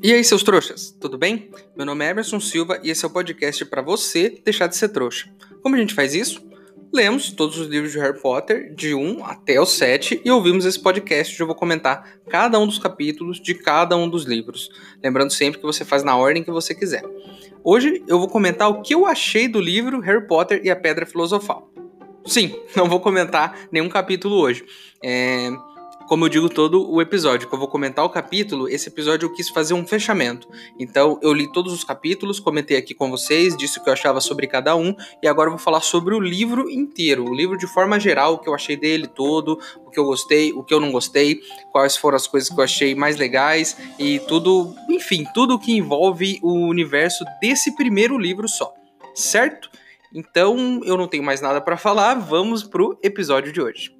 E aí, seus trouxas, tudo bem? Meu nome é Emerson Silva e esse é o podcast para você deixar de ser trouxa. Como a gente faz isso? Lemos todos os livros de Harry Potter, de 1 até o 7, e ouvimos esse podcast onde eu vou comentar cada um dos capítulos de cada um dos livros. Lembrando sempre que você faz na ordem que você quiser. Hoje eu vou comentar o que eu achei do livro Harry Potter e a Pedra Filosofal. Sim, não vou comentar nenhum capítulo hoje. É, como eu digo todo o episódio, que eu vou comentar o capítulo, esse episódio eu quis fazer um fechamento. Então eu li todos os capítulos, comentei aqui com vocês, disse o que eu achava sobre cada um, e agora eu vou falar sobre o livro inteiro, o livro de forma geral, o que eu achei dele todo, o que eu gostei, o que eu não gostei, quais foram as coisas que eu achei mais legais e tudo, enfim, tudo que envolve o universo desse primeiro livro só, certo? Então eu não tenho mais nada para falar, vamos pro episódio de hoje.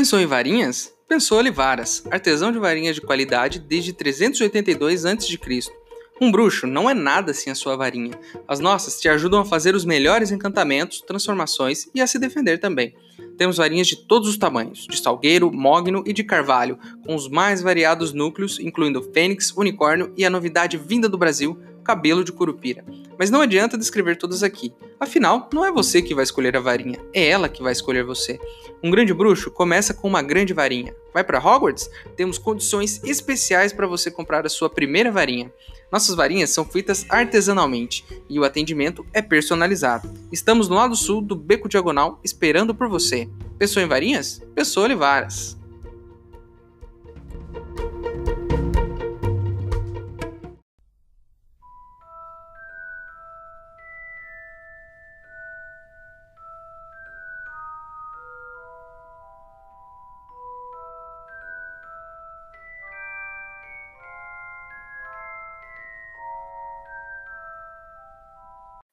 Pensou em varinhas? Pensou Olivaras, artesão de varinhas de qualidade desde 382 a.C. Um bruxo não é nada sem a sua varinha. As nossas te ajudam a fazer os melhores encantamentos, transformações e a se defender também. Temos varinhas de todos os tamanhos, de salgueiro, mogno e de carvalho, com os mais variados núcleos, incluindo fênix, unicórnio e a novidade vinda do Brasil, cabelo de curupira. Mas não adianta descrever todas aqui. Afinal, não é você que vai escolher a varinha, é ela que vai escolher você. Um grande bruxo começa com uma grande varinha. Vai para Hogwarts? Temos condições especiais para você comprar a sua primeira varinha. Nossas varinhas são feitas artesanalmente e o atendimento é personalizado. Estamos no lado sul do Beco Diagonal esperando por você. Pessoa em varinhas? Pessoa Olivaras.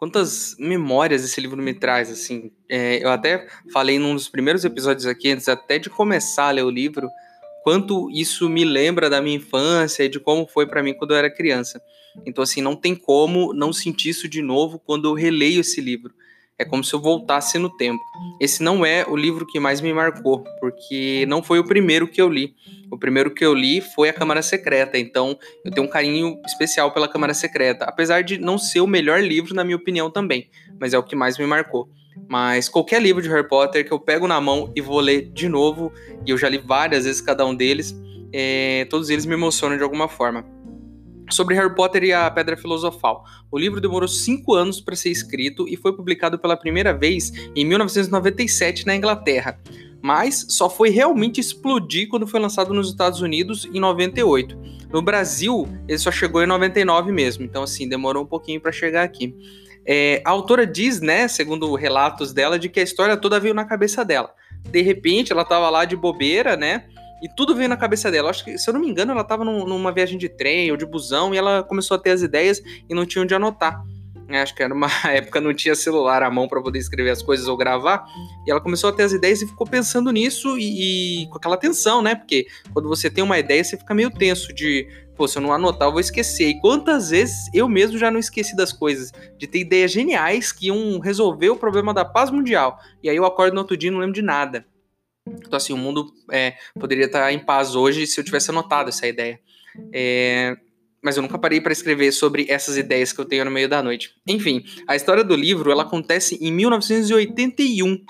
quantas memórias esse livro me traz, assim. É, eu até falei num dos primeiros episódios aqui, antes até de começar a ler o livro, quanto isso me lembra da minha infância e de como foi para mim quando eu era criança. Então, assim, não tem como não sentir isso de novo quando eu releio esse livro. É como se eu voltasse no tempo. Esse não é o livro que mais me marcou, porque não foi o primeiro que eu li. O primeiro que eu li foi A Câmara Secreta, então eu tenho um carinho especial pela Câmara Secreta, apesar de não ser o melhor livro, na minha opinião, também, mas é o que mais me marcou. Mas qualquer livro de Harry Potter que eu pego na mão e vou ler de novo, e eu já li várias vezes cada um deles, é, todos eles me emocionam de alguma forma sobre Harry Potter e a Pedra Filosofal. O livro demorou cinco anos para ser escrito e foi publicado pela primeira vez em 1997 na Inglaterra, mas só foi realmente explodir quando foi lançado nos Estados Unidos em 98. No Brasil, ele só chegou em 99 mesmo, então assim, demorou um pouquinho para chegar aqui. É, a autora diz, né, segundo relatos dela, de que a história toda veio na cabeça dela. De repente, ela estava lá de bobeira, né? E tudo veio na cabeça dela. Acho que, se eu não me engano, ela estava num, numa viagem de trem ou de busão e ela começou a ter as ideias e não tinha onde anotar. É, acho que era uma época não tinha celular à mão para poder escrever as coisas ou gravar. E ela começou a ter as ideias e ficou pensando nisso e, e, com aquela tensão, né? Porque quando você tem uma ideia, você fica meio tenso de, pô, se eu não anotar, eu vou esquecer. E quantas vezes eu mesmo já não esqueci das coisas, de ter ideias geniais que iam resolver o problema da paz mundial. E aí eu acordo no outro dia e não lembro de nada. Então, assim, o mundo é, poderia estar em paz hoje se eu tivesse anotado essa ideia. É, mas eu nunca parei para escrever sobre essas ideias que eu tenho no meio da noite. Enfim, a história do livro ela acontece em 1981.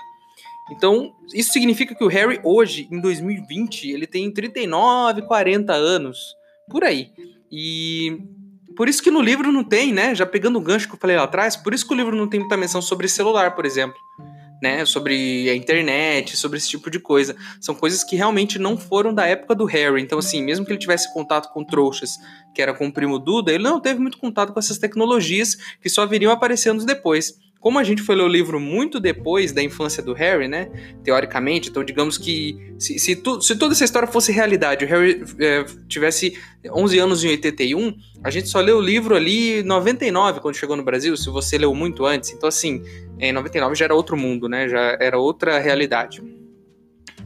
Então, isso significa que o Harry hoje, em 2020, ele tem 39, 40 anos, por aí. E por isso que no livro não tem, né? Já pegando o gancho que eu falei lá atrás, por isso que o livro não tem muita menção sobre celular, por exemplo né, sobre a internet, sobre esse tipo de coisa. São coisas que realmente não foram da época do Harry. Então, assim, mesmo que ele tivesse contato com trouxas, que era com o primo Duda, ele não teve muito contato com essas tecnologias que só viriam aparecendo depois. Como a gente foi ler o livro muito depois da infância do Harry, né? Teoricamente, então digamos que se, se, tu, se toda essa história fosse realidade, o Harry é, tivesse 11 anos em 81, a gente só leu o livro ali em 99, quando chegou no Brasil, se você leu muito antes. Então, assim, em 99 já era outro mundo, né? Já era outra realidade.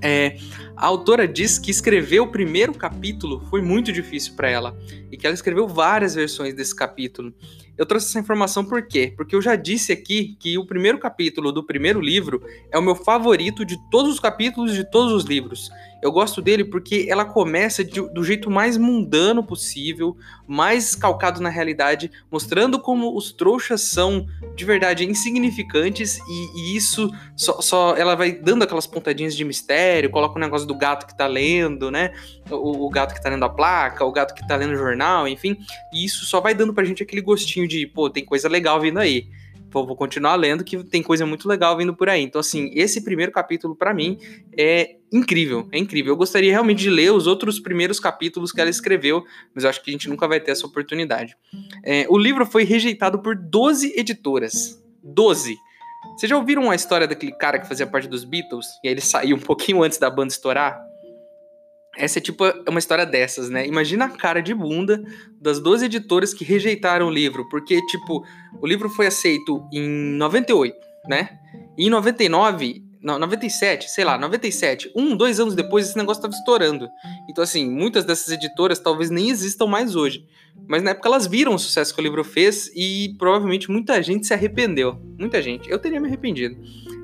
É, a autora diz que escrever o primeiro capítulo foi muito difícil para ela e que ela escreveu várias versões desse capítulo. Eu trouxe essa informação por quê? Porque eu já disse aqui que o primeiro capítulo do primeiro livro é o meu favorito de todos os capítulos de todos os livros. Eu gosto dele porque ela começa de, do jeito mais mundano possível, mais calcado na realidade, mostrando como os trouxas são de verdade insignificantes e, e isso só, só, ela vai dando aquelas pontadinhas de mistério, coloca o negócio do gato que tá lendo, né? O, o gato que tá lendo a placa, o gato que tá lendo o jornal, enfim. E isso só vai dando pra gente aquele gostinho de, pô, tem coisa legal vindo aí vou, continuar lendo que tem coisa muito legal vindo por aí. Então, assim, esse primeiro capítulo, para mim, é incrível, é incrível. Eu gostaria realmente de ler os outros primeiros capítulos que ela escreveu, mas eu acho que a gente nunca vai ter essa oportunidade. É, o livro foi rejeitado por 12 editoras. 12. Vocês já ouviram a história daquele cara que fazia parte dos Beatles? E aí ele saiu um pouquinho antes da banda estourar? Essa é tipo uma história dessas, né? Imagina a cara de bunda das duas editoras que rejeitaram o livro, porque, tipo, o livro foi aceito em 98, né? E em 99, não, 97, sei lá, 97, um, dois anos depois, esse negócio tava estourando. Então, assim, muitas dessas editoras talvez nem existam mais hoje. Mas na época elas viram o sucesso que o livro fez e provavelmente muita gente se arrependeu. Muita gente. Eu teria me arrependido.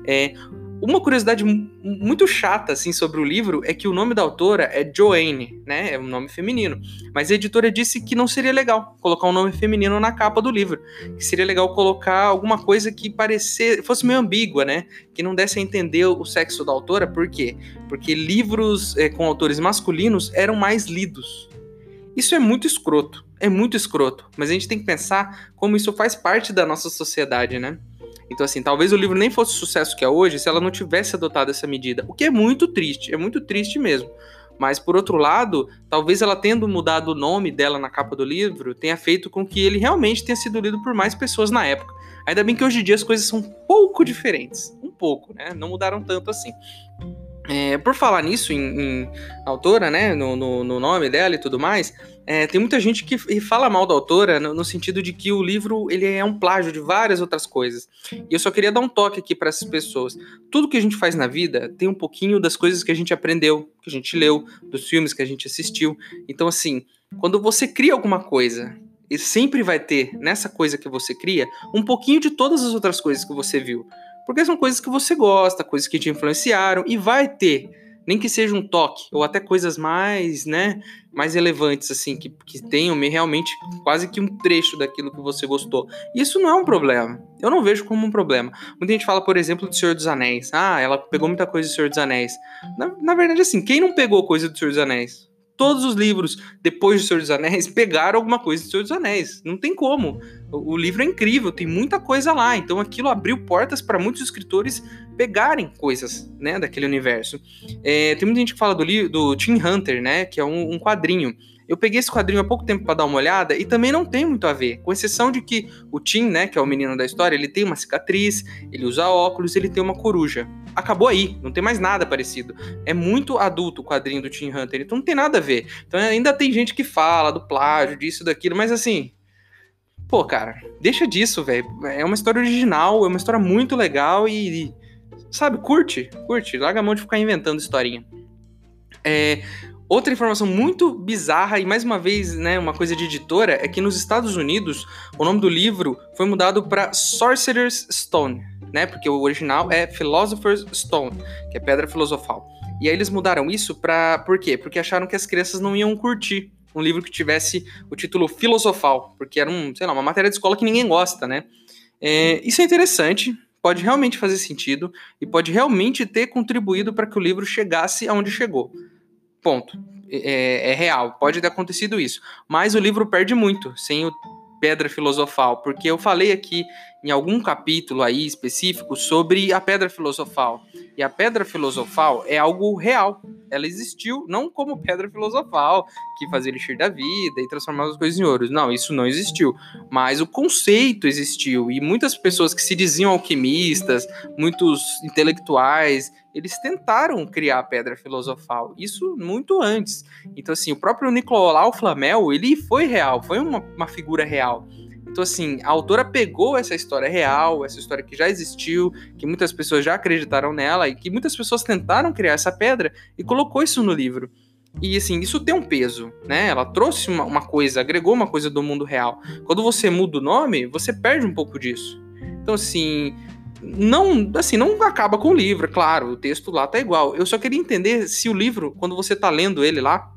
É, uma curiosidade muito chata assim sobre o livro é que o nome da autora é Joanne, né? É um nome feminino. Mas a editora disse que não seria legal colocar um nome feminino na capa do livro, que seria legal colocar alguma coisa que parecer fosse meio ambígua, né? Que não desse a entender o sexo da autora, por quê? Porque livros é, com autores masculinos eram mais lidos. Isso é muito escroto, é muito escroto, mas a gente tem que pensar como isso faz parte da nossa sociedade, né? Então, assim, talvez o livro nem fosse o sucesso que é hoje se ela não tivesse adotado essa medida, o que é muito triste, é muito triste mesmo. Mas, por outro lado, talvez ela tendo mudado o nome dela na capa do livro tenha feito com que ele realmente tenha sido lido por mais pessoas na época. Ainda bem que hoje em dia as coisas são um pouco diferentes. Um pouco, né? Não mudaram tanto assim. É, por falar nisso, em, em autora, né, no, no, no, nome dela e tudo mais, é, tem muita gente que fala mal da autora no, no, sentido de que o livro ele é um plágio de várias outras coisas. E eu só queria dar um toque aqui para essas pessoas. Tudo que a gente faz na vida tem um pouquinho das coisas que a gente aprendeu, que a gente leu, dos filmes que a gente assistiu. Então, assim, quando você cria alguma coisa e sempre vai ter nessa coisa que você cria um pouquinho de todas as outras coisas que você viu. Porque são coisas que você gosta, coisas que te influenciaram e vai ter, nem que seja um toque ou até coisas mais, né, mais relevantes assim, que, que tenham realmente quase que um trecho daquilo que você gostou. Isso não é um problema. Eu não vejo como um problema. Muita gente fala, por exemplo, do Senhor dos Anéis. Ah, ela pegou muita coisa do Senhor dos Anéis. Na, na verdade, assim, quem não pegou coisa do Senhor dos Anéis? Todos os livros depois do Senhor dos Anéis pegaram alguma coisa do Senhor dos Anéis. Não tem como. O, o livro é incrível, tem muita coisa lá. Então aquilo abriu portas para muitos escritores pegarem coisas, né, daquele universo. É, tem muita gente que fala do, do Tim Hunter, né, que é um, um quadrinho. Eu peguei esse quadrinho há pouco tempo para dar uma olhada e também não tem muito a ver, com exceção de que o Tim, né, que é o menino da história, ele tem uma cicatriz, ele usa óculos, ele tem uma coruja. Acabou aí, não tem mais nada parecido. É muito adulto o quadrinho do Tim Hunter, então não tem nada a ver. Então ainda tem gente que fala do plágio, disso, daquilo, mas assim, pô, cara, deixa disso, velho. É uma história original, é uma história muito legal e, e, sabe, curte, curte, larga a mão de ficar inventando historinha. É, Outra informação muito bizarra e mais uma vez, né, uma coisa de editora é que nos Estados Unidos o nome do livro foi mudado para Sorcerer's Stone, né? Porque o original é Philosopher's Stone, que é pedra filosofal. E aí eles mudaram isso para por quê? Porque acharam que as crianças não iam curtir um livro que tivesse o título filosofal, porque era um, sei lá, uma matéria de escola que ninguém gosta, né? É, isso é interessante, pode realmente fazer sentido e pode realmente ter contribuído para que o livro chegasse aonde chegou. Ponto. É, é, real, pode ter acontecido isso. Mas o livro perde muito sem o Pedra Filosofal, porque eu falei aqui em algum capítulo aí específico sobre a pedra filosofal. E a pedra filosofal é algo real. Ela existiu não como pedra filosofal, que fazia elixir da vida e transformava as coisas em ouros. Não, isso não existiu. Mas o conceito existiu. E muitas pessoas que se diziam alquimistas, muitos intelectuais, eles tentaram criar a pedra filosofal. Isso muito antes. Então, assim, o próprio Nicolau Flamel, ele foi real, foi uma, uma figura real. Então, assim, a autora pegou essa história real, essa história que já existiu, que muitas pessoas já acreditaram nela e que muitas pessoas tentaram criar essa pedra e colocou isso no livro. E assim, isso tem um peso, né? Ela trouxe uma, uma, coisa, agregou uma coisa do mundo real. Quando você muda o nome, você perde um pouco disso. Então, assim, não, assim, não acaba com o livro, é claro, o texto lá tá igual. Eu só queria entender se o livro, quando você tá lendo ele lá,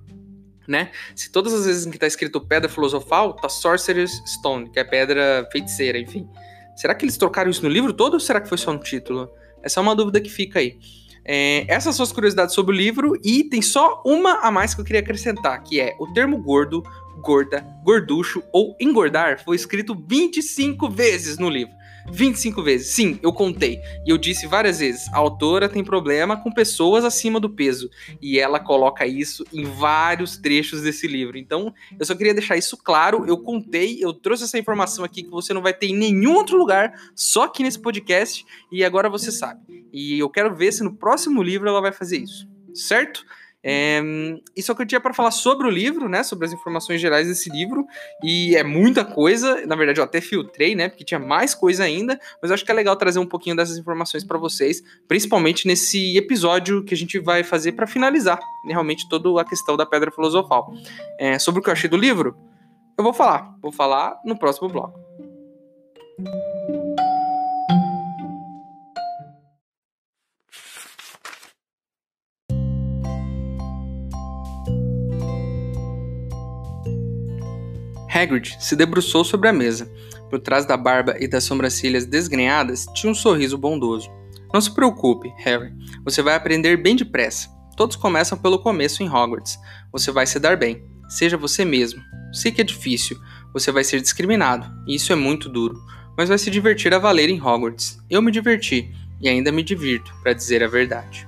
né? Se todas as vezes em que tá escrito pedra filosofal, tá Sorcerer's Stone, que é pedra feiticeira, enfim. Será que eles trocaram isso no livro todo ou será que foi só no título? Essa é uma dúvida que fica aí. É, essas são as curiosidades sobre o livro e tem só uma a mais que eu queria acrescentar, que é o termo gordo, gorda, gorducho ou engordar foi escrito 25 vezes no livro. 25 vezes. Sim, eu contei. E eu disse várias vezes: a autora tem problema com pessoas acima do peso. E ela coloca isso em vários trechos desse livro. Então, eu só queria deixar isso claro. Eu contei, eu trouxe essa informação aqui que você não vai ter em nenhum outro lugar, só aqui nesse podcast. E agora você sabe. E eu quero ver se no próximo livro ela vai fazer isso. Certo? É, isso é o que eu tinha para falar sobre o livro, né? Sobre as informações gerais desse livro. E é muita coisa. Na verdade, eu até filtrei, né? Porque tinha mais coisa ainda. Mas eu acho que é legal trazer um pouquinho dessas informações para vocês, principalmente nesse episódio que a gente vai fazer para finalizar né, realmente toda a questão da pedra filosofal. É, sobre o que eu achei do livro, eu vou falar. Vou falar no próximo bloco. Hagrid se debruçou sobre a mesa. Por trás da barba e das sobrancelhas desgrenhadas tinha um sorriso bondoso. Não se preocupe, Harry. Você vai aprender bem depressa. Todos começam pelo começo em Hogwarts. Você vai se dar bem. Seja você mesmo. Sei que é difícil. Você vai ser discriminado. E isso é muito duro. Mas vai se divertir a valer em Hogwarts. Eu me diverti. E ainda me divirto, para dizer a verdade.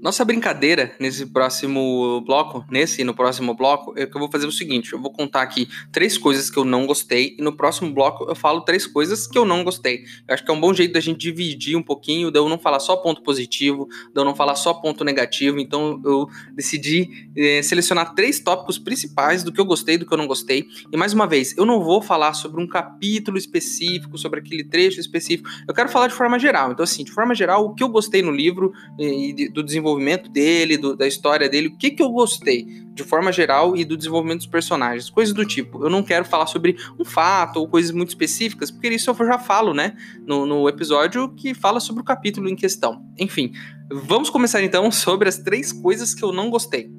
Nossa brincadeira nesse próximo bloco, nesse e no próximo bloco, é que eu vou fazer o seguinte: eu vou contar aqui três coisas que eu não gostei, e no próximo bloco eu falo três coisas que eu não gostei. Eu acho que é um bom jeito da gente dividir um pouquinho, de eu não falar só ponto positivo, de eu não falar só ponto negativo. Então eu decidi é, selecionar três tópicos principais do que eu gostei do que eu não gostei. E mais uma vez, eu não vou falar sobre um capítulo específico, sobre aquele trecho específico. Eu quero falar de forma geral. Então, assim, de forma geral, o que eu gostei no livro e do desenvolvimento desenvolvimento dele, do, da história dele, o que, que eu gostei de forma geral e do desenvolvimento dos personagens, coisas do tipo. Eu não quero falar sobre um fato ou coisas muito específicas, porque isso eu já falo, né, no, no episódio que fala sobre o capítulo em questão. Enfim, vamos começar então sobre as três coisas que eu não gostei.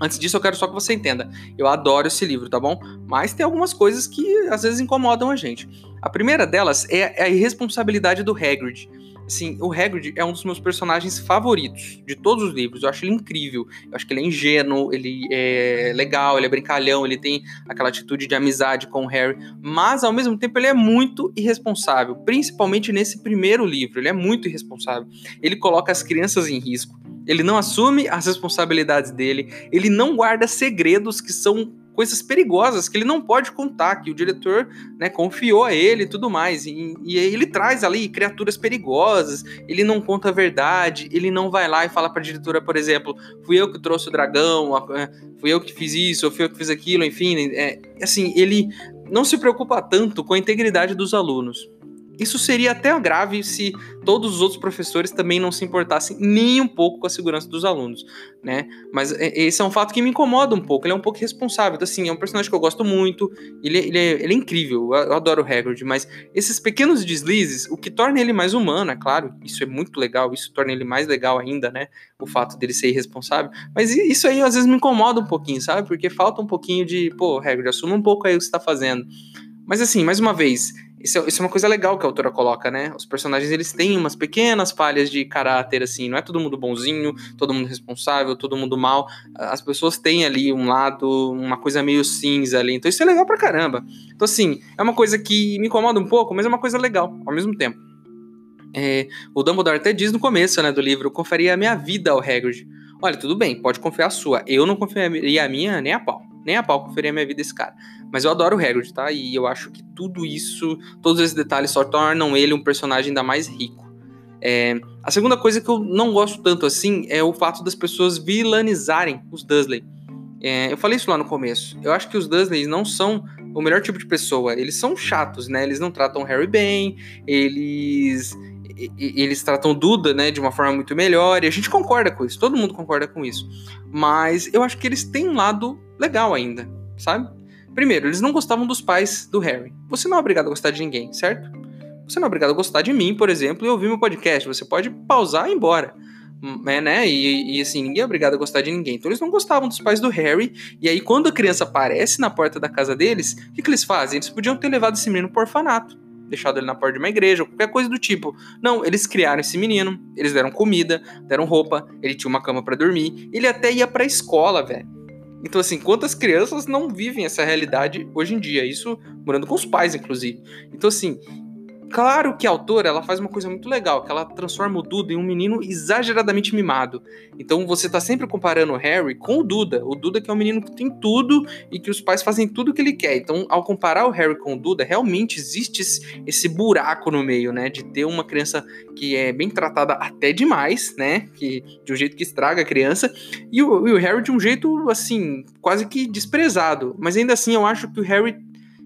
Antes disso, eu quero só que você entenda. Eu adoro esse livro, tá bom? Mas tem algumas coisas que às vezes incomodam a gente. A primeira delas é a irresponsabilidade do Hagrid. Assim, o Hagrid é um dos meus personagens favoritos de todos os livros. Eu acho ele incrível. Eu acho que ele é ingênuo, ele é legal, ele é brincalhão, ele tem aquela atitude de amizade com o Harry. Mas, ao mesmo tempo, ele é muito irresponsável. Principalmente nesse primeiro livro. Ele é muito irresponsável. Ele coloca as crianças em risco. Ele não assume as responsabilidades dele. Ele não guarda segredos que são coisas perigosas que ele não pode contar, que o diretor né, confiou a ele e tudo mais. E, e ele traz ali criaturas perigosas, ele não conta a verdade, ele não vai lá e fala para a diretora, por exemplo, fui eu que trouxe o dragão, é, fui eu que fiz isso, fui eu que fiz aquilo, enfim. É, assim, ele não se preocupa tanto com a integridade dos alunos. Isso seria até grave se todos os outros professores também não se importassem nem um pouco com a segurança dos alunos, né? Mas é, esse é um fato que me incomoda um pouco. Ele é um pouco responsável. Então, assim, é um personagem que eu gosto muito. Ele, ele, é, ele é incrível. Eu adoro o Hagrid. Mas esses pequenos deslizes, o que torna ele mais humano, é claro. Isso é muito legal. Isso torna ele mais legal ainda, né? O fato dele ser irresponsável. Mas isso aí às vezes me incomoda um pouquinho, sabe? Porque falta um pouquinho de, pô, Hagrid, assuma um pouco aí o que você tá fazendo. Mas assim, mais uma vez, isso é, isso é, uma coisa legal que a autora coloca, né? Os personagens, eles têm umas pequenas falhas de caráter, assim. Não é todo mundo bonzinho, todo mundo responsável, todo mundo mal. As pessoas têm ali um lado, uma coisa meio cinza ali. Então isso é legal pra caramba. Então, assim, é uma coisa que me incomoda um pouco, mas é uma coisa legal, ao mesmo tempo. É, o Dumbledore até diz no começo, né, do livro, conferia a minha vida ao Hagrid. Olha, tudo bem, pode confiar a sua. Eu não confiaria a minha nem a pau. Nem a pau conferia a minha vida esse cara. Mas eu adoro o Hagrid, tá? E eu acho que tudo isso, todos esses detalhes só tornam ele um personagem ainda mais rico. É, a segunda coisa que eu não gosto tanto assim é o fato das pessoas vilanizarem os Dursley. É, eu falei isso lá no começo. Eu acho que os Dursleys não são o melhor tipo de pessoa. Eles são chatos, né? Eles não tratam Harry bem, eles eles tratam Duda, né, de uma forma muito melhor, e a gente concorda com isso, todo mundo concorda com isso. Mas eu acho que eles têm um lado legal ainda, sabe? Primeiro, eles não gostavam dos pais do Harry. Você não é obrigado a gostar de ninguém, certo? Você não é obrigado a gostar de mim, por exemplo, e ouvir meu podcast. Você pode pausar e ir embora. É, né? E, e, assim, ninguém é obrigado a gostar de ninguém. Então eles não gostavam dos pais do Harry. E aí, quando a criança aparece na porta da casa deles, o que, que eles fazem? Eles podiam ter levado esse menino pro orfanato, deixado ele na porta de uma igreja, qualquer coisa do tipo. Não, eles criaram esse menino, eles deram comida, deram roupa, ele tinha uma cama para dormir, ele até ia pra escola, velho. Então, assim, quantas crianças não vivem essa realidade hoje em dia? Isso morando com os pais, inclusive. Então, assim, Claro que a autora ela faz uma coisa muito legal, que ela transforma o Duda em um menino exageradamente mimado. Então você tá sempre comparando o Harry com o Duda. O Duda que é um menino que tem tudo e que os pais fazem tudo o que ele quer. Então, ao comparar o Harry com o Duda, realmente existe esse buraco no meio, né? De ter uma criança que é bem tratada até demais, né? Que, de um jeito que estraga a criança. E o, e o Harry de um jeito, assim, quase que desprezado. Mas ainda assim, eu acho que o Harry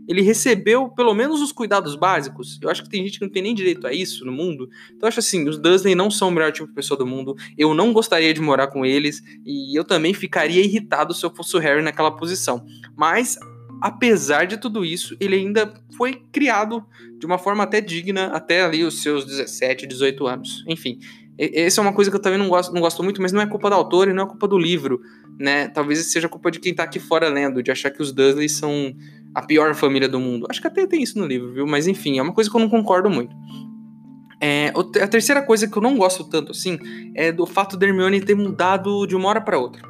ele recebeu pelo menos os cuidados básicos. Eu acho que tem gente que não tem nem direito a isso no mundo. Então eu acho assim, os Dursley não são o melhor tipo de pessoa do mundo. Eu não gostaria de morar com eles e eu também ficaria irritado se eu fosse o Harry naquela posição. Mas apesar de tudo isso, ele ainda foi criado de uma forma até digna até ali os seus 17, 18 anos. Enfim, essa é uma coisa que eu também não gosto, não gosto muito, mas não é culpa do autor e não é culpa do livro, né? Talvez seja culpa de quem tá aqui fora lendo, de achar que os Dursley são a pior família do mundo. Acho que até tem isso no livro, viu? Mas enfim, é uma coisa que eu não concordo muito. É, a terceira coisa que eu não gosto tanto assim é do fato da Hermione ter mudado de uma hora para outra.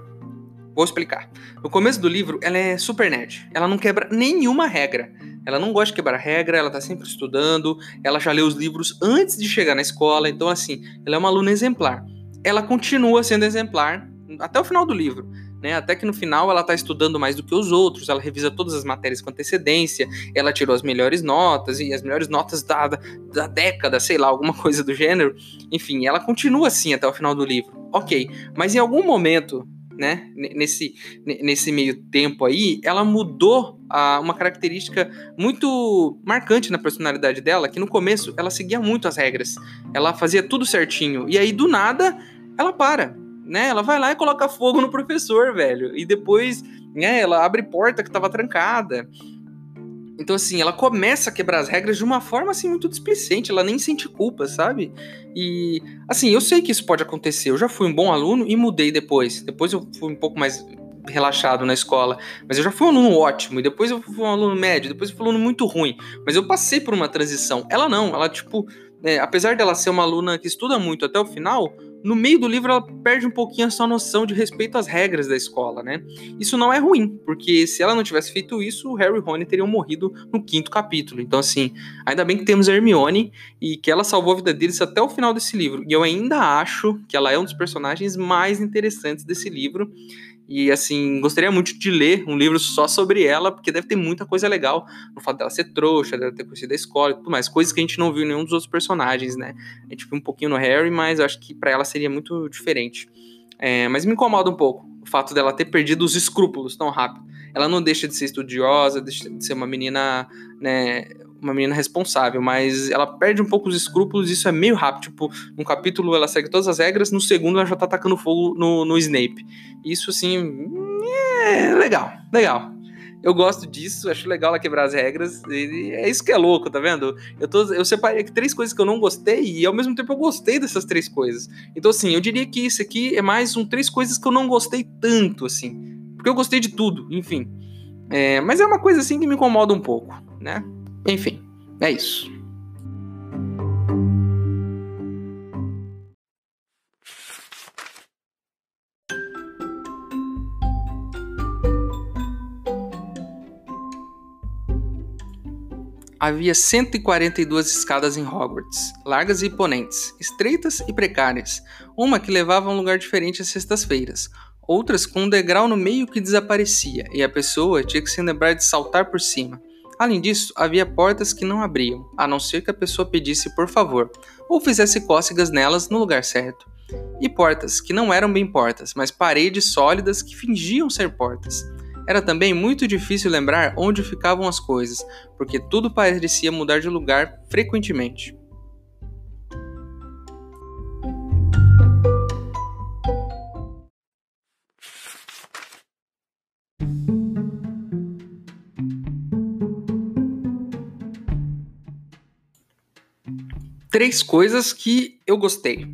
Vou explicar. No começo do livro, ela é super nerd. Ela não quebra nenhuma regra. Ela não gosta de quebrar regra, ela tá sempre estudando, ela já leu os livros antes de chegar na escola, então assim, ela é uma aluna exemplar. Ela continua sendo exemplar até o final do livro né? Até que no final ela está estudando mais do que os outros, ela revisa todas as matérias com antecedência, ela tirou as melhores notas e as melhores notas da, da década, sei lá, alguma coisa do gênero. Enfim, ela continua assim até o final do livro. Ok, mas em algum momento né, nesse, nesse meio tempo aí, ela mudou a, uma característica muito marcante na personalidade dela, que no começo ela seguia muito as regras, ela fazia tudo certinho, e aí do nada ela para, né? Ela vai lá e coloca fogo no professor, velho. E depois, né, ela abre porta que tava trancada. Então, assim, ela começa a quebrar as regras de uma forma, assim, muito displicente. Ela nem sente culpa, sabe? E, assim, eu sei que isso pode acontecer. Eu já fui um bom aluno e mudei depois. Depois eu fui um pouco mais relaxado na escola. Mas eu já fui um aluno ótimo. E depois eu fui um aluno médio. Depois eu fui um aluno muito ruim. Mas eu passei por uma transição. Ela não. Ela, tipo... É, apesar dela ser uma aluna que estuda muito até o final, no meio do livro ela perde um pouquinho a sua noção de respeito às regras da escola, né? Isso não é ruim, porque se ela não tivesse feito isso, o Harry e Rony teriam morrido no quinto capítulo. Então, assim, ainda bem que temos a Hermione e que ela salvou a vida deles até o final desse livro. E eu ainda acho que ela é um dos personagens mais interessantes desse livro. E assim, gostaria muito de ler um livro só sobre ela, porque deve ter muita coisa legal no fato dela ser trouxa, dela ter conhecido a escola e tudo mais. Coisas que a gente não viu em nenhum dos outros personagens, né? A gente viu um pouquinho no Harry, mas eu acho que para ela seria muito diferente. É, mas me incomoda um pouco o fato dela ter perdido os escrúpulos tão rápido. ela não deixa de ser estudiosa, deixa de ser uma menina, né, uma menina responsável, mas ela perde um pouco os escrúpulos, isso é meio rápido. Tipo, num capítulo ela segue todas as regras, no segundo ela já tá atacando fogo no, no Snape. Isso, assim, é legal, legal. Eu gosto disso, acho legal ela quebrar as regras. E é isso que é louco, tá vendo? Eu, tô, eu separei aqui três coisas que eu não gostei e ao mesmo tempo eu gostei dessas três coisas. Então, assim, eu diria que isso aqui é mais um três coisas que eu não gostei tanto, assim. Porque eu gostei de tudo, enfim. É, mas é uma coisa assim que me incomoda um pouco, né? Enfim, é isso. Havia 142 escadas em Hogwarts, largas e imponentes, estreitas e precárias, uma que levava a um lugar diferente às sextas-feiras, outras com um degrau no meio que desaparecia, e a pessoa tinha que se lembrar de saltar por cima. Além disso, havia portas que não abriam, a não ser que a pessoa pedisse por favor, ou fizesse cócegas nelas no lugar certo. E portas que não eram bem portas, mas paredes sólidas que fingiam ser portas. Era também muito difícil lembrar onde ficavam as coisas, porque tudo parecia mudar de lugar frequentemente. Três coisas que eu gostei.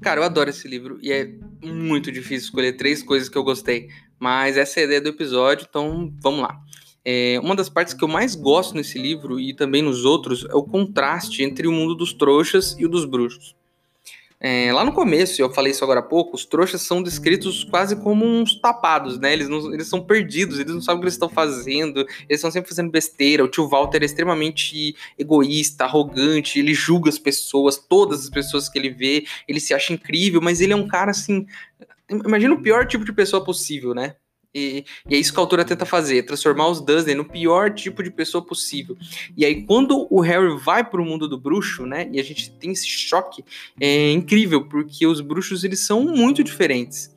Cara, eu adoro esse livro e é muito difícil escolher três coisas que eu gostei, mas essa é a ideia do episódio, então vamos lá. É, uma das partes que eu mais gosto nesse livro e também nos outros é o contraste entre o mundo dos trouxas e o dos bruxos. É, lá no começo, eu falei isso agora há pouco, os trouxas são descritos quase como uns tapados, né? Eles, não, eles são perdidos, eles não sabem o que eles estão fazendo, eles estão sempre fazendo besteira. O tio Walter é extremamente egoísta, arrogante, ele julga as pessoas, todas as pessoas que ele vê, ele se acha incrível, mas ele é um cara assim. Imagina o pior tipo de pessoa possível, né? E, e, é isso que a autora tenta fazer, transformar os Dursley no pior tipo de pessoa possível. E aí, quando o Harry vai para o mundo do bruxo, né, e a gente tem esse choque, é incrível, porque os bruxos, eles são muito diferentes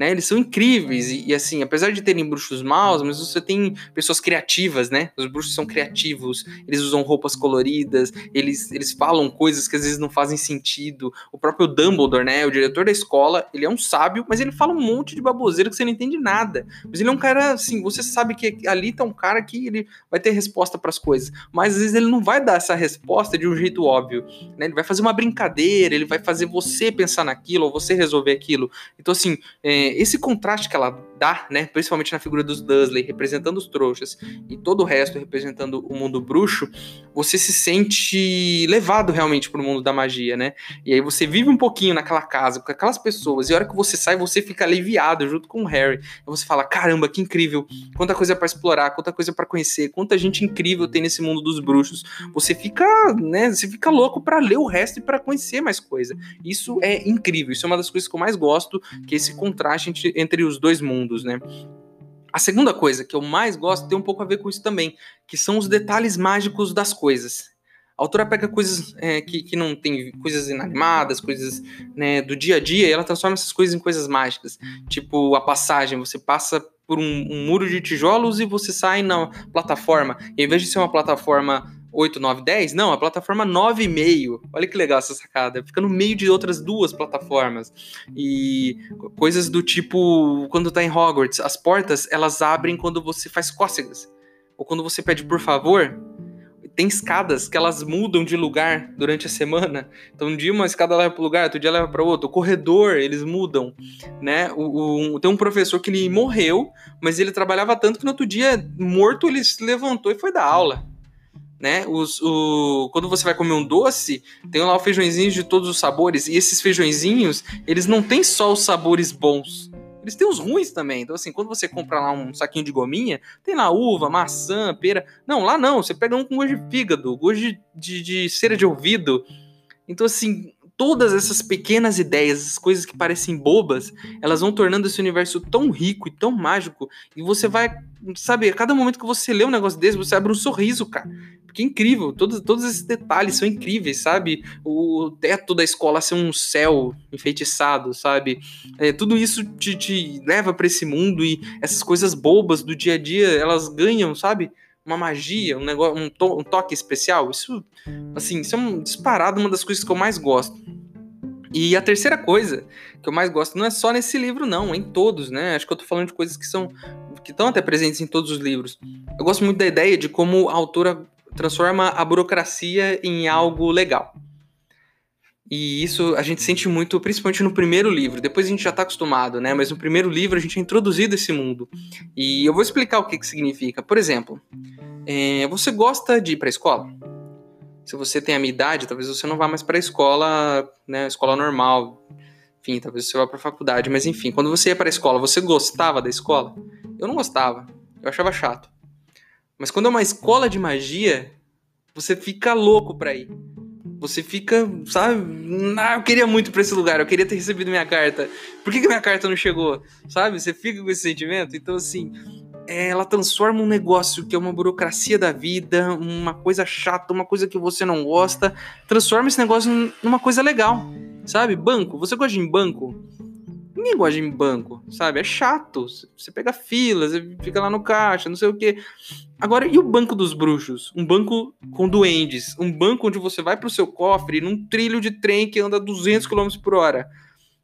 né? Eles são incríveis e, e, assim, apesar de terem bruxos maus, mas você tem pessoas criativas, né? Os bruxos são criativos, eles usam roupas coloridas, eles, eles falam coisas que às vezes não fazem sentido. O próprio Dumbledore, né? O diretor da escola, ele é um sábio, mas ele fala um monte de baboseira que você não entende nada. Mas ele é um cara assim, você sabe que ali tá um cara que ele vai ter resposta para as coisas, mas às vezes ele não vai dar essa resposta de um jeito óbvio, né? Ele vai fazer uma brincadeira, ele vai fazer você pensar naquilo ou você resolver aquilo. Então assim, é, esse contraste que ela dá, né, principalmente na figura dos Dursley, representando os trouxas, e todo o resto representando o mundo bruxo, você se sente levado realmente para o mundo da magia, né? E aí você vive um pouquinho naquela casa, com aquelas pessoas, e a hora que você sai, você fica aliviado junto com o Harry. E você fala: caramba, que incrível! Quanta coisa para explorar, quanta coisa para conhecer, quanta gente incrível tem nesse mundo dos bruxos. Você fica, né, você fica louco para ler o resto e para conhecer mais coisa. Isso é incrível, isso é uma das coisas que eu mais gosto, que é esse contraste entre, entre os dois mundos, né? A segunda coisa que eu mais gosto tem um pouco a ver com isso também, que são os detalhes mágicos das coisas. A autora pega coisas é, que, que não tem coisas inanimadas, coisas né, do dia a dia, e ela transforma essas coisas em coisas mágicas. Tipo a passagem, você passa por um, um muro de tijolos e você sai na plataforma. E ao invés de ser uma plataforma 8, 9, 10? Não, a plataforma 9,5. Olha que legal essa sacada. Fica no meio de outras duas plataformas. E coisas do tipo, quando tá em Hogwarts, as portas, elas abrem quando você faz cócegas. Ou quando você pede por favor, tem escadas que elas mudam de lugar durante a semana. Então, um dia uma escada leva para um lugar, outro dia leva para outro. O corredor, eles mudam, né? O, o, tem um professor que ele morreu, mas ele trabalhava tanto que no outro dia, morto, ele se levantou e foi dar aula né? Os, o, quando você vai comer um doce, tem lá o feijõezinho de todos os sabores, e esses feijõezinhos, eles não têm só os sabores bons. Eles têm os ruins também. Então, assim, quando você compra lá um saquinho de gominha, tem lá uva, maçã, pera. Não, lá não. Você pega um com gosto de fígado, gosto de, de, de cera de ouvido. Então, assim, todas essas pequenas ideias, essas coisas que parecem bobas, elas vão tornando esse universo tão rico e tão mágico, e você vai, sabe, a cada momento que você lê um negócio desse, você abre um sorriso, cara. Porque é incrível, todos, todos esses detalhes são incríveis, sabe? O teto da escola ser um céu enfeitiçado, sabe? É, tudo isso te, te leva para esse mundo e essas coisas bobas do dia a dia, elas ganham, sabe? Uma magia, um negócio, um, to um toque especial. Isso, assim, isso é um, disparado uma das coisas que eu mais gosto. E a terceira coisa que eu mais gosto não é só nesse livro, não, é em todos, né? Acho que eu tô falando de coisas que são que estão até presentes em todos os livros. Eu gosto muito da ideia de como a autora transforma a burocracia em algo legal. E isso a gente sente muito, principalmente no primeiro livro. Depois a gente já está acostumado, né? Mas no primeiro livro a gente é introduzido esse mundo. E eu vou explicar o que, que significa. Por exemplo, é, você gosta de ir para a escola? Se você tem a minha idade, talvez você não vá mais para a escola, né? Escola normal. Enfim, talvez você vá para a faculdade. Mas enfim, quando você ia para a escola, você gostava da escola? Eu não gostava. Eu achava chato. Mas quando é uma escola de magia, você fica louco pra ir. Você fica, sabe? Ah, eu queria muito pra esse lugar, eu queria ter recebido minha carta. Por que, que minha carta não chegou? Sabe? Você fica com esse sentimento. Então, assim, ela transforma um negócio que é uma burocracia da vida, uma coisa chata, uma coisa que você não gosta, transforma esse negócio numa coisa legal. Sabe? Banco. Você gosta de banco? Ninguém gosta de banco, sabe? É chato. Você pega fila, você fica lá no caixa, não sei o quê. Agora, e o banco dos bruxos? Um banco com duendes. Um banco onde você vai pro seu cofre num trilho de trem que anda 200 km por hora.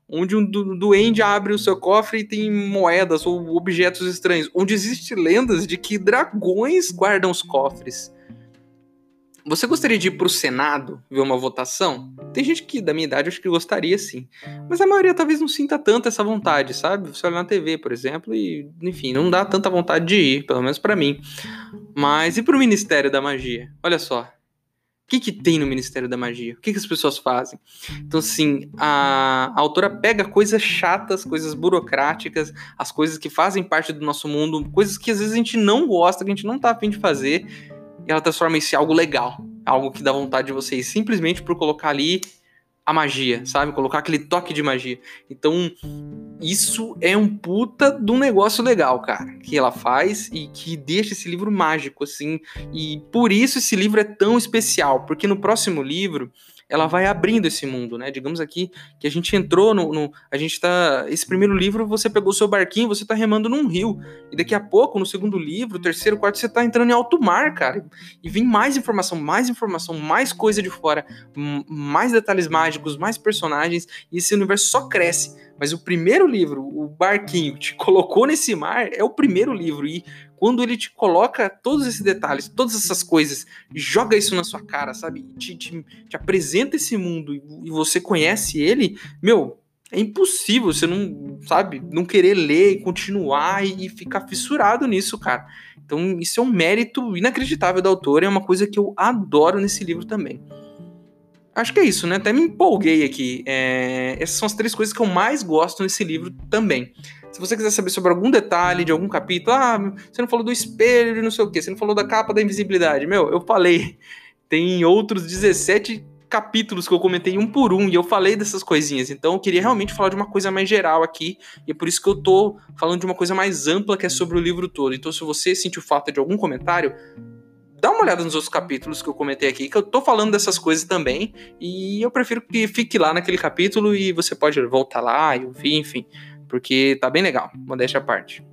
Onde um du duende abre o seu cofre e tem moedas ou objetos estranhos. Onde existem lendas de que dragões guardam os cofres. Você gostaria de ir para o Senado ver uma votação? Tem gente que da minha idade acho que gostaria sim. Mas a maioria talvez não sinta tanto essa vontade, sabe? Você olha na TV, por exemplo, e enfim, não dá tanta vontade de ir, pelo menos para mim. Mas e para o Ministério da Magia? Olha só. O que, que tem no Ministério da Magia? O que, que as pessoas fazem? Então, assim, a, a autora pega coisas chatas, coisas burocráticas, as coisas que fazem parte do nosso mundo, coisas que às vezes a gente não gosta, que a gente não tá afim de fazer, e ela transforma isso em algo legal. Algo que dá vontade de vocês, simplesmente por colocar ali a magia, sabe? Colocar aquele toque de magia. Então, isso é um puta de um negócio legal, cara, que ela faz e que deixa esse livro mágico, assim. E por isso esse livro é tão especial, porque no próximo livro ela vai abrindo esse mundo, né? Digamos aqui que a gente entrou no, no, a gente tá, esse primeiro livro você pegou seu barquinho, você tá remando num rio, e daqui a pouco no segundo livro, terceiro, quarto, você tá entrando em alto mar, cara, e vem mais informação, mais informação, mais coisa de fora, mais detalhes mágicos, mais personagens, e esse universo só cresce. Mas o primeiro livro, o barquinho, te colocou nesse mar, é o primeiro livro. E quando ele te coloca todos esses detalhes, todas essas coisas, joga isso na sua cara, sabe? Te, te, te apresenta esse mundo e você conhece ele, meu, é impossível você não, sabe, não querer ler e continuar e, ficar fissurado nisso, cara. Então, isso é um mérito inacreditável da autora, é uma coisa que eu adoro nesse livro também. Acho que é isso, né? Até me empolguei aqui. É... Essas são as três coisas que eu mais gosto nesse livro também. Se você quiser saber sobre algum detalhe de algum capítulo, ah, você não falou do espelho, não sei o quê, você não falou da capa da invisibilidade. Meu, eu falei. Tem outros 17 capítulos que eu comentei um por um e eu falei dessas coisinhas. Então eu queria realmente falar de uma coisa mais geral aqui e é por isso que eu tô falando de uma coisa mais ampla que é sobre o livro todo. Então se você sentiu falta de algum comentário, dá uma olhada nos outros capítulos que eu comentei aqui, que eu tô falando dessas coisas também, e eu prefiro que fique lá naquele capítulo e você pode voltar lá e ouvir, enfim porque tá bem legal, modéstia à parte.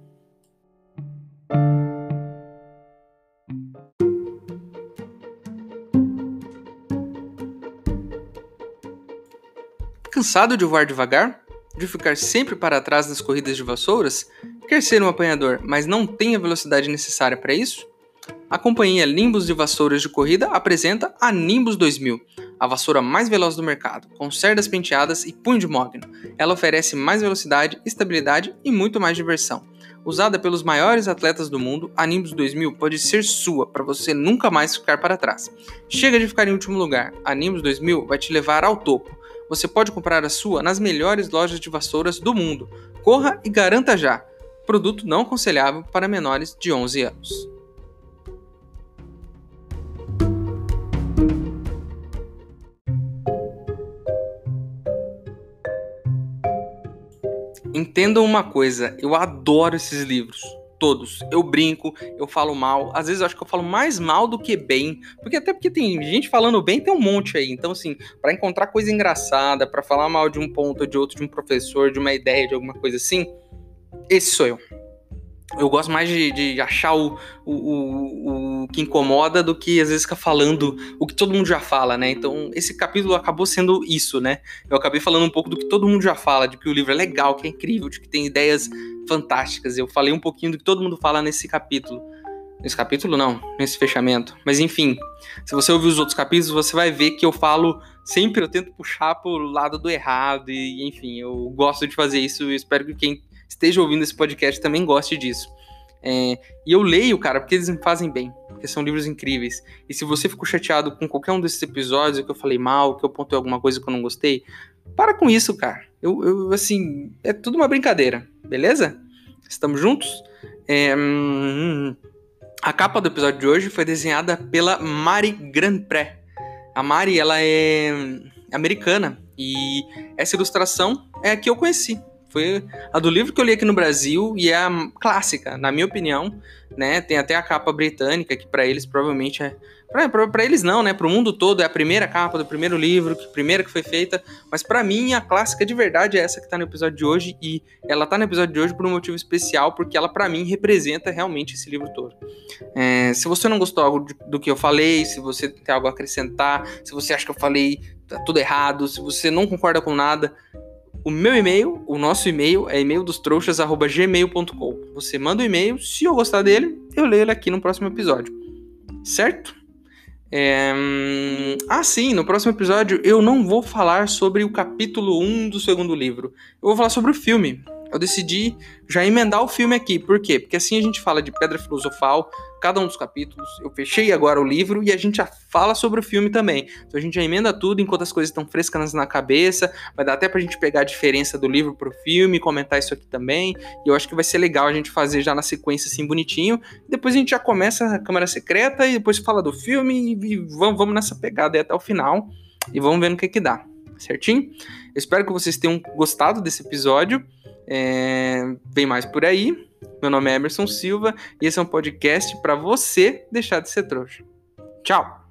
Cansado de voar devagar? De ficar sempre para trás nas corridas de vassouras? Quer ser um apanhador, mas não tem a velocidade necessária para isso? A companhia Nimbus de Vassouras de Corrida apresenta a Nimbus 2000, a vassoura mais veloz do mercado, com cerdas penteadas e punho de mogno. Ela oferece mais velocidade, estabilidade e muito mais diversão. Usada pelos maiores atletas do mundo, a Nimbus 2000 pode ser sua para você nunca mais ficar para trás. Chega de ficar em último lugar, a Nimbus 2000 vai te levar ao topo. Você pode comprar a sua nas melhores lojas de vassouras do mundo. Corra e garanta já! Produto não aconselhável para menores de 11 anos. Entendam uma coisa, eu adoro esses livros. Todos. Eu brinco, eu falo mal. Às vezes eu acho que eu falo mais mal do que bem. Porque até porque tem gente falando bem, tem um monte aí. Então, assim, para encontrar coisa engraçada, para falar mal de um ponto ou de outro, de um professor, de uma ideia, de alguma coisa assim, esse sou eu eu gosto mais de, de achar o, o, o, que incomoda do que às vezes ficar falando o que todo mundo já fala, né? Então, esse capítulo acabou sendo isso, né? Eu acabei falando um pouco do que todo mundo já fala, de que o livro é legal, que é incrível, de que tem ideias fantásticas. Eu falei um pouquinho do que todo mundo fala nesse capítulo. Nesse capítulo, não, nesse fechamento. Mas enfim, se você ouvir os outros capítulos, você vai ver que eu falo sempre, eu tento puxar pro lado do errado, e enfim, eu gosto de fazer isso e espero que quem esteja ouvindo esse podcast também goste disso. É, e eu leio, cara, porque eles me fazem bem, porque são livros incríveis. E se você ficou chateado com qualquer um desses episódios, que eu falei mal, que eu pontei alguma coisa que eu não gostei, para com isso, cara. Eu, eu assim, é tudo uma brincadeira, beleza? Estamos juntos? É, hum, a capa do episódio de hoje foi desenhada pela Mari Grandpré. A Mari, ela é americana e essa ilustração é a que eu conheci. Foi a do livro que eu li aqui no Brasil e é a clássica, na minha opinião, né? Tem até a capa britânica que para eles provavelmente é para eles não, né? Para o mundo todo é a primeira capa do primeiro livro, que primeira que foi feita, mas para mim a clássica de verdade é essa que tá no episódio de hoje e ela tá no episódio de hoje por um motivo especial, porque ela para mim representa realmente esse livro todo. É, se você não gostou do que eu falei, se você tem algo a acrescentar, se você acha que eu falei tá tudo errado, se você não concorda com nada, o meu e-mail, o nosso e-mail é e-mail dos trouxas@gmail.com. Você manda o um e-mail, se eu gostar dele, eu leio ele aqui no próximo episódio. Certo? É... Ah, sim, no próximo episódio eu não vou falar sobre o capítulo 1 do segundo livro. Eu vou falar sobre o filme eu decidi já emendar o filme aqui. Por quê? Porque assim a gente fala de Pedra Filosofal, cada um dos capítulos. Eu fechei agora o livro e a gente já fala sobre o filme também. Então a gente já emenda tudo enquanto as coisas estão frescas na cabeça. Vai dar até pra gente pegar a diferença do livro pro filme, comentar isso aqui também. E eu acho que vai ser legal a gente fazer já na sequência assim bonitinho. Depois a gente já começa a Câmara Secreta e depois fala do filme e vamos, vamos nessa pegada aí até o final. E vamos ver no que que dá. Certinho? Eu espero que vocês tenham gostado desse episódio. É, vem mais por aí. Meu nome é Emerson Silva e esse é um podcast para você deixar de ser trouxa. Tchau!